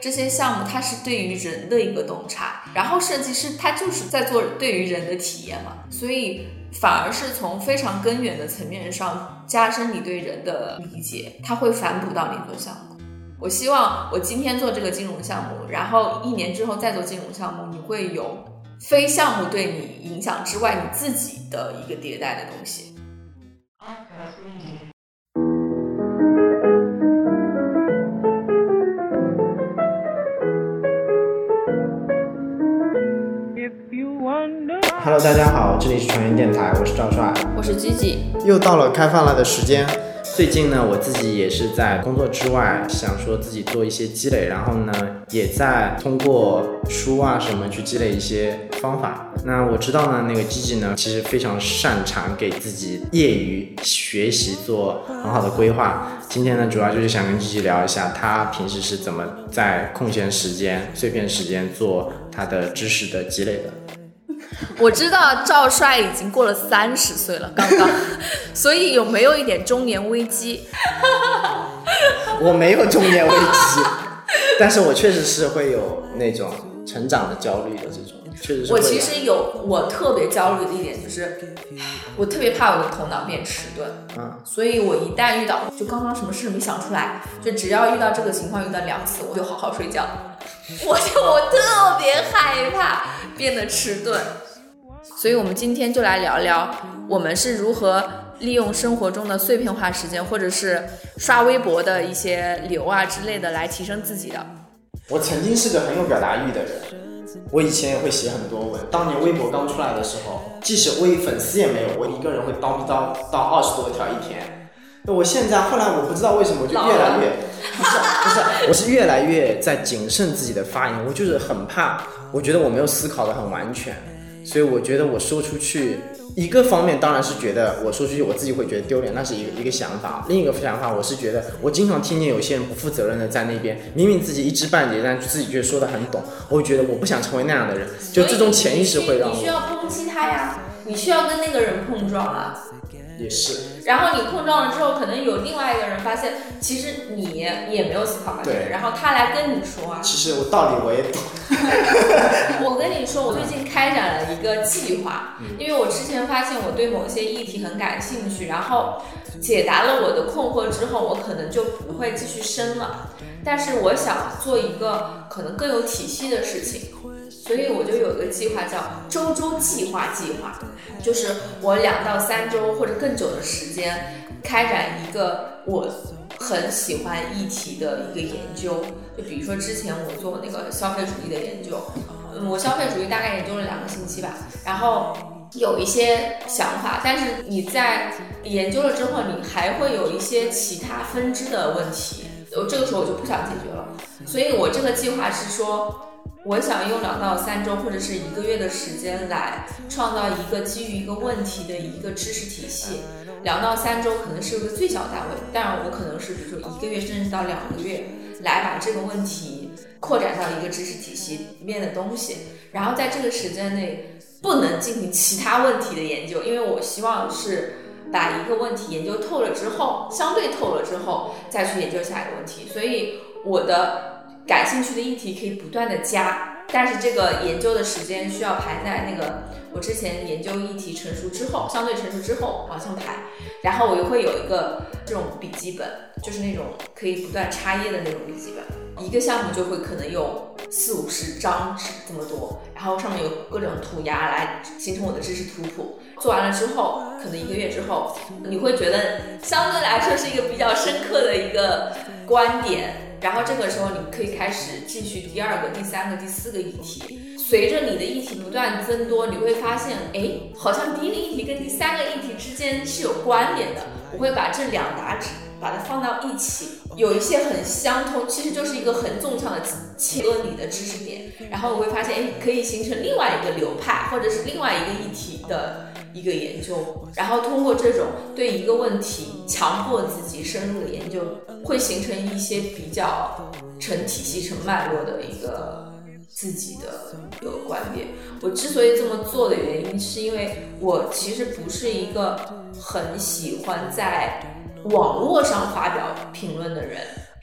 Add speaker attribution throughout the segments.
Speaker 1: 这些项目它是对于人的一个洞察，然后设计师他就是在做对于人的体验嘛，所以反而是从非常根源的层面上加深你对人的理解，它会反哺到你做项目。我希望我今天做这个金融项目，然后一年之后再做金融项目，你会有非项目对你影响之外，你自己的一个迭代的东西。
Speaker 2: Hello，大家好，这里是传音电台，我是赵帅，
Speaker 1: 我是吉吉，
Speaker 2: 又到了开饭了的时间。最近呢，我自己也是在工作之外，想说自己做一些积累，然后呢，也在通过书啊什么去积累一些方法。那我知道呢，那个吉吉呢，其实非常擅长给自己业余学习做很好的规划。今天呢，主要就是想跟吉吉聊一下，他平时是怎么在空闲时间、碎片时间做他的知识的积累的。
Speaker 1: 我知道赵帅已经过了三十岁了，刚刚，所以有没有一点中年危机？
Speaker 2: 我没有中年危机，但是我确实是会有那种成长的焦虑的这种，确实是。
Speaker 1: 我其实有，我特别焦虑的一点就是，我特别怕我的头脑变迟钝，嗯，所以我一旦遇到，就刚刚什么事没想出来，就只要遇到这个情况，遇到两次，我就好好睡觉。我就我特别害怕变得迟钝。所以，我们今天就来聊聊，我们是如何利用生活中的碎片化时间，或者是刷微博的一些流啊之类的，来提升自己的。
Speaker 2: 我曾经是个很有表达欲的人，我以前也会写很多文。当年微博刚出来的时候，即使微粉丝也没有，我一个人会叨逼叨到二十多条一天。那我现在后来我不知道为什么，就越来越不是 不是，我是越来越在谨慎自己的发言。我就是很怕，我觉得我没有思考的很完全。所以我觉得我说出去，一个方面当然是觉得我说出去我自己会觉得丢脸，那是一个一个想法。另一个想法，我是觉得我经常听见有些人不负责任的在那边，明明自己一知半解，但自己却说的很懂。我会觉得我不想成为那样的人，就这种潜意识会让我。
Speaker 1: 你需要抨击他呀，你需要跟那个人碰撞啊。
Speaker 2: 也是，
Speaker 1: 然后你碰撞了之后，可能有另外一个人发现，其实你也没有思考完全，然后他来跟你说啊。
Speaker 2: 其实我道理我也懂。
Speaker 1: 我跟你说，我最近开展了一个计划，因为我之前发现我对某些议题很感兴趣，然后解答了我的困惑之后，我可能就不会继续深了。但是我想做一个可能更有体系的事情。所以我就有一个计划，叫周周计划计划，就是我两到三周或者更久的时间，开展一个我很喜欢议题的一个研究。就比如说之前我做那个消费主义的研究，嗯，我消费主义大概研究了两个星期吧，然后有一些想法，但是你在研究了之后，你还会有一些其他分支的问题，我这个时候我就不想解决了。所以我这个计划是说。我想用两到三周或者是一个月的时间来创造一个基于一个问题的一个知识体系。两到三周可能是一个最小单位，但我可能是比如说一个月甚至到两个月来把这个问题扩展到一个知识体系里面的东西。然后在这个时间内不能进行其他问题的研究，因为我希望是把一个问题研究透了之后，相对透了之后再去研究下一个问题。所以我的。感兴趣的议题可以不断的加，但是这个研究的时间需要排在那个我之前研究议题成熟之后，相对成熟之后往上排。然后我又会有一个这种笔记本，就是那种可以不断插页的那种笔记本。一个项目就会可能有四五十张纸这么多，然后上面有各种涂鸦来形成我的知识图谱。做完了之后，可能一个月之后，你会觉得相对来说是一个比较深刻的一个观点。然后这个时候，你可以开始继续第二个、第三个、第四个议题。随着你的议题不断增多，你会发现，哎，好像第一个议题跟第三个议题之间是有关联的。我会把这两沓纸把它放到一起，有一些很相通，其实就是一个很纵向的切割你的知识点。然后我会发现，哎，可以形成另外一个流派，或者是另外一个议题的。一个研究，然后通过这种对一个问题强迫自己深入的研究，会形成一些比较成体系、成脉络的一个自己的一个观点。我之所以这么做的原因，是因为我其实不是一个很喜欢在网络上发表评论的人。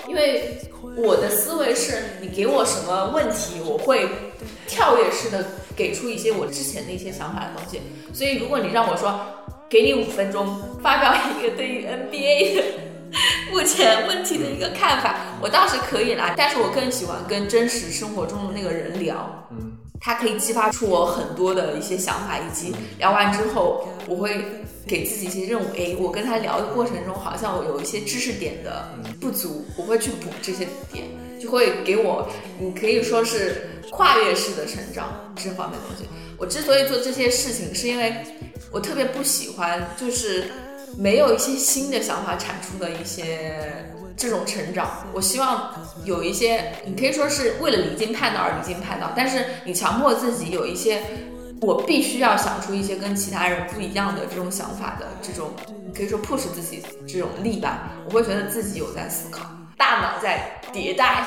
Speaker 1: 因为我的思维是你给我什么问题，我会跳跃式的给出一些我之前的一些想法的东西。所以如果你让我说，给你五分钟发表一个对于 NBA 的 目前问题的一个看法，我倒是可以啦。但是我更喜欢跟真实生活中的那个人聊，
Speaker 2: 嗯，
Speaker 1: 他可以激发出我很多的一些想法，以及聊完之后，我会给自己一些任务。诶，我跟他聊的过程中，好像我有一些知识点的不足，我会去补这些点，就会给我，你可以说是跨越式的成长这方面的东西。我之所以做这些事情，是因为我特别不喜欢，就是没有一些新的想法产出的一些这种成长。我希望有一些，你可以说是为了离经叛道而离经叛道，但是你强迫自己有一些，我必须要想出一些跟其他人不一样的这种想法的这种，你可以说 push 自己这种力吧。我会觉得自己有在思考，大脑在迭代。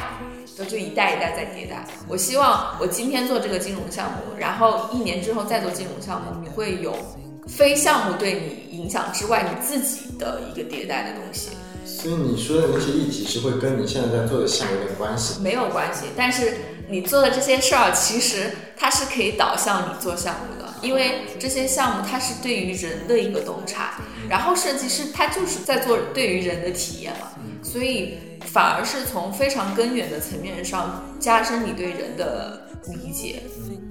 Speaker 1: 就一代一代在迭代。我希望我今天做这个金融项目，然后一年之后再做金融项目，你会有非项目对你影响之外，你自己的一个迭代的东西。
Speaker 2: 所以你说的那些议题是会跟你现在在做的项目有点关系？
Speaker 1: 没有关系，但是你做的这些事儿，其实它是可以导向你做项目的，因为这些项目它是对于人的一个洞察，然后设计师他就是在做对于人的体验嘛，所以。反而是从非常根源的层面上加深你对人的理解，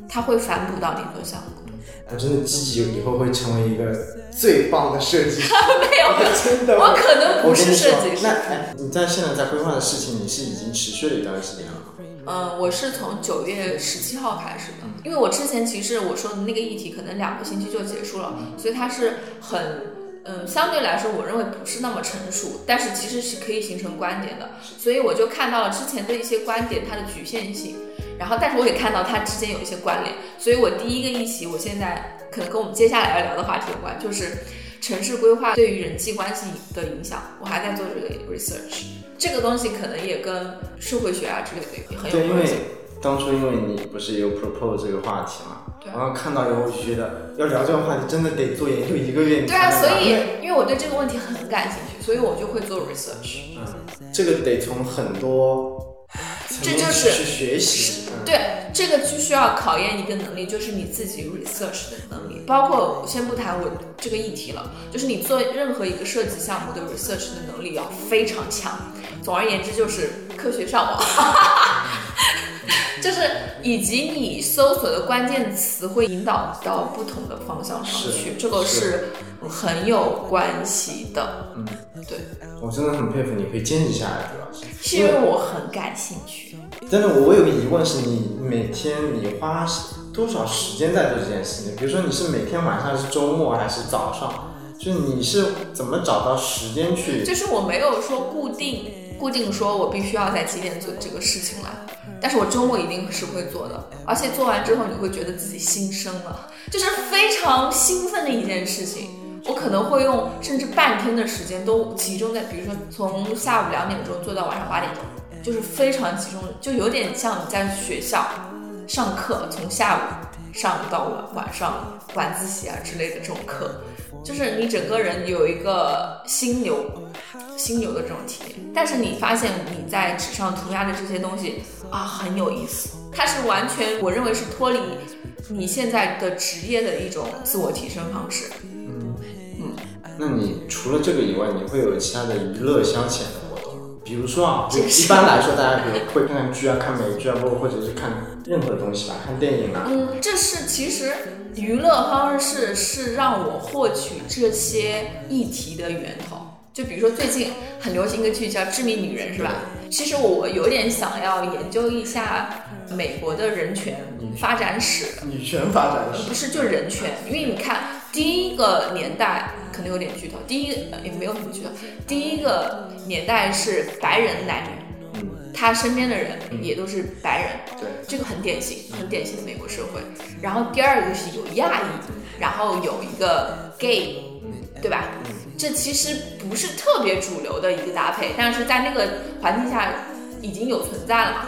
Speaker 1: 它会反哺到你做项目。
Speaker 2: 我真的积极以后会成为一个最棒的设计师。
Speaker 1: 没有，
Speaker 2: 真的，
Speaker 1: 我可能不是设计师。
Speaker 2: 那哎，你在现在在规划的事情，你是已经持续了一段时间了吗？
Speaker 1: 嗯，我是从九月十七号开始的，因为我之前其实我说的那个议题可能两个星期就结束了，所以它是很。嗯，相对来说，我认为不是那么成熟，但是其实是可以形成观点的。所以我就看到了之前的一些观点它的局限性，然后但是我也看到它之间有一些关联。所以我第一个议题，我现在可能跟我们接下来要聊的话题有关，就是城市规划对于人际关系的影响。我还在做这个 research，这个东西可能也跟社会学啊之类的很有关系。
Speaker 2: 对，因为当初因为你不是有 propose 这个话题嘛。然后看到以后，我就觉得要聊这个话题，真的得做研究一个月。
Speaker 1: 对啊，所以因为我对这个问题很感兴趣，所以我就会做 research。
Speaker 2: 嗯，这个得从很多
Speaker 1: 这就是
Speaker 2: 去学习。
Speaker 1: 对，这个就需要考验一个能力，就是你自己 research 的能力。包括先不谈我这个议题了，就是你做任何一个设计项目的 research 的能力要非常强。总而言之，就是科学上网。就是以及你搜索的关键词会引导到不同的方向上去，这个是很有关系的。
Speaker 2: 嗯，
Speaker 1: 对，
Speaker 2: 我真的很佩服你可以坚持下来，主要是
Speaker 1: 是因为我很感兴趣。
Speaker 2: 但是，我有个疑问是你每天你花多少时间在做这件事情？比如说你是每天晚上是周末还是早上？就是你是怎么找到时间去？
Speaker 1: 就是我没有说固定固定说我必须要在几点做这个事情了。但是我周末一定是会做的，而且做完之后你会觉得自己新生了，就是非常兴奋的一件事情。我可能会用甚至半天的时间都集中在，比如说从下午两点钟做到晚上八点钟，就是非常集中，就有点像你在学校上课，从下午上到晚晚上晚自习啊之类的这种课，就是你整个人有一个心流。心流的这种体验，但是你发现你在纸上涂鸦的这些东西啊很有意思，它是完全我认为是脱离你现在的职业的一种自我提升方式。
Speaker 2: 那你除了这个以外，你会有其他的娱乐消遣的活动？比如说啊，就一般来说，大家比如会看看剧啊，看美剧啊，包括或者是看任何东西吧，看电影啊。
Speaker 1: 嗯，这是其实娱乐方式是让我获取这些议题的源头。就比如说最近很流行一个剧叫《致命女人》，是吧？其实我有点想要研究一下美国的人权发展史。
Speaker 2: 女权发展史
Speaker 1: 不是就人权，因为你看第一个年代可能有点剧透，第一个也没有什么剧透。第一个年代是白人男女，他身边的人也都是白人，
Speaker 2: 对，
Speaker 1: 这个很典型，很典型的美国社会。然后第二个是有亚裔，然后有一个 gay，对吧？这其实不是特别主流的一个搭配，但是在那个环境下已经有存在了嘛。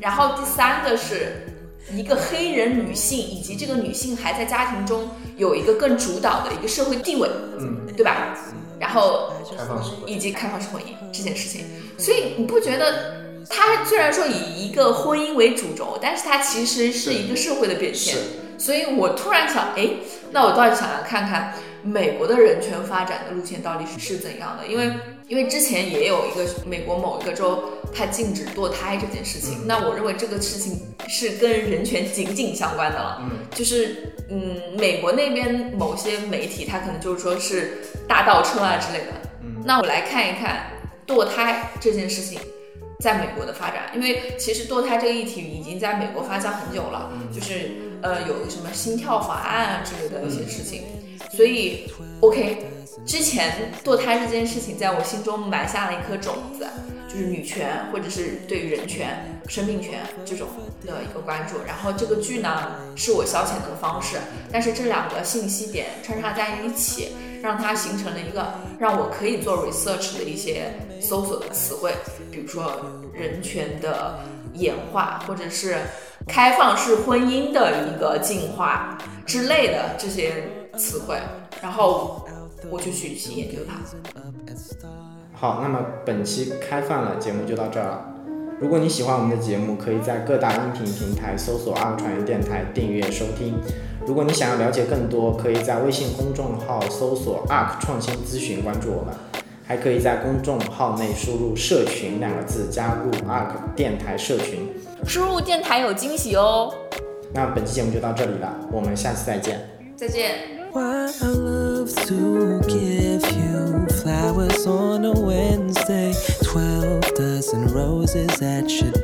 Speaker 1: 然后第三个是一个黑人女性，以及这个女性还在家庭中有一个更主导的一个社会地位，
Speaker 2: 嗯，
Speaker 1: 对吧？然后
Speaker 2: 开放式婚姻
Speaker 1: 以及开放式婚姻这件事情，所以你不觉得它虽然说以一个婚姻为主轴，但是它其实是一个社会的变现
Speaker 2: 是。
Speaker 1: 所以我突然想，哎，那我倒是想要看看美国的人权发展的路线到底是是怎样的，因为因为之前也有一个美国某一个州，它禁止堕胎这件事情，那我认为这个事情是跟人权紧紧相关的了。
Speaker 2: 嗯，
Speaker 1: 就是嗯，美国那边某些媒体，他可能就是说是大倒车啊之类的。
Speaker 2: 嗯，
Speaker 1: 那我来看一看堕胎这件事情在美国的发展，因为其实堕胎这个议题已经在美国发酵很久了，就是呃有什么心跳法案啊之类的一些事情，所以 OK，之前堕胎这件事情在我心中埋下了一颗种子，就是女权或者是对于人权、生命权这种的一个关注。然后这个剧呢是我消遣的方式，但是这两个信息点穿插在一起，让它形成了一个让我可以做 research 的一些搜索的词汇，比如说人权的演化，或者是开放式婚姻的一个进化之类的这些词汇，然后我就去研究它。
Speaker 2: 好，那么本期开放了节目就到这儿了。如果你喜欢我们的节目，可以在各大音频平台搜索“二传媒电台”订阅收听。如果你想要了解更多，可以在微信公众号搜索 “ARK 创新咨询”关注我们，还可以在公众号内输入“社群”两个字，加入 ARK 电台社群。
Speaker 1: 输入电台有惊喜哦！
Speaker 2: 那本期节目就到这里了，我们下次再见。
Speaker 1: 再见。
Speaker 3: places that should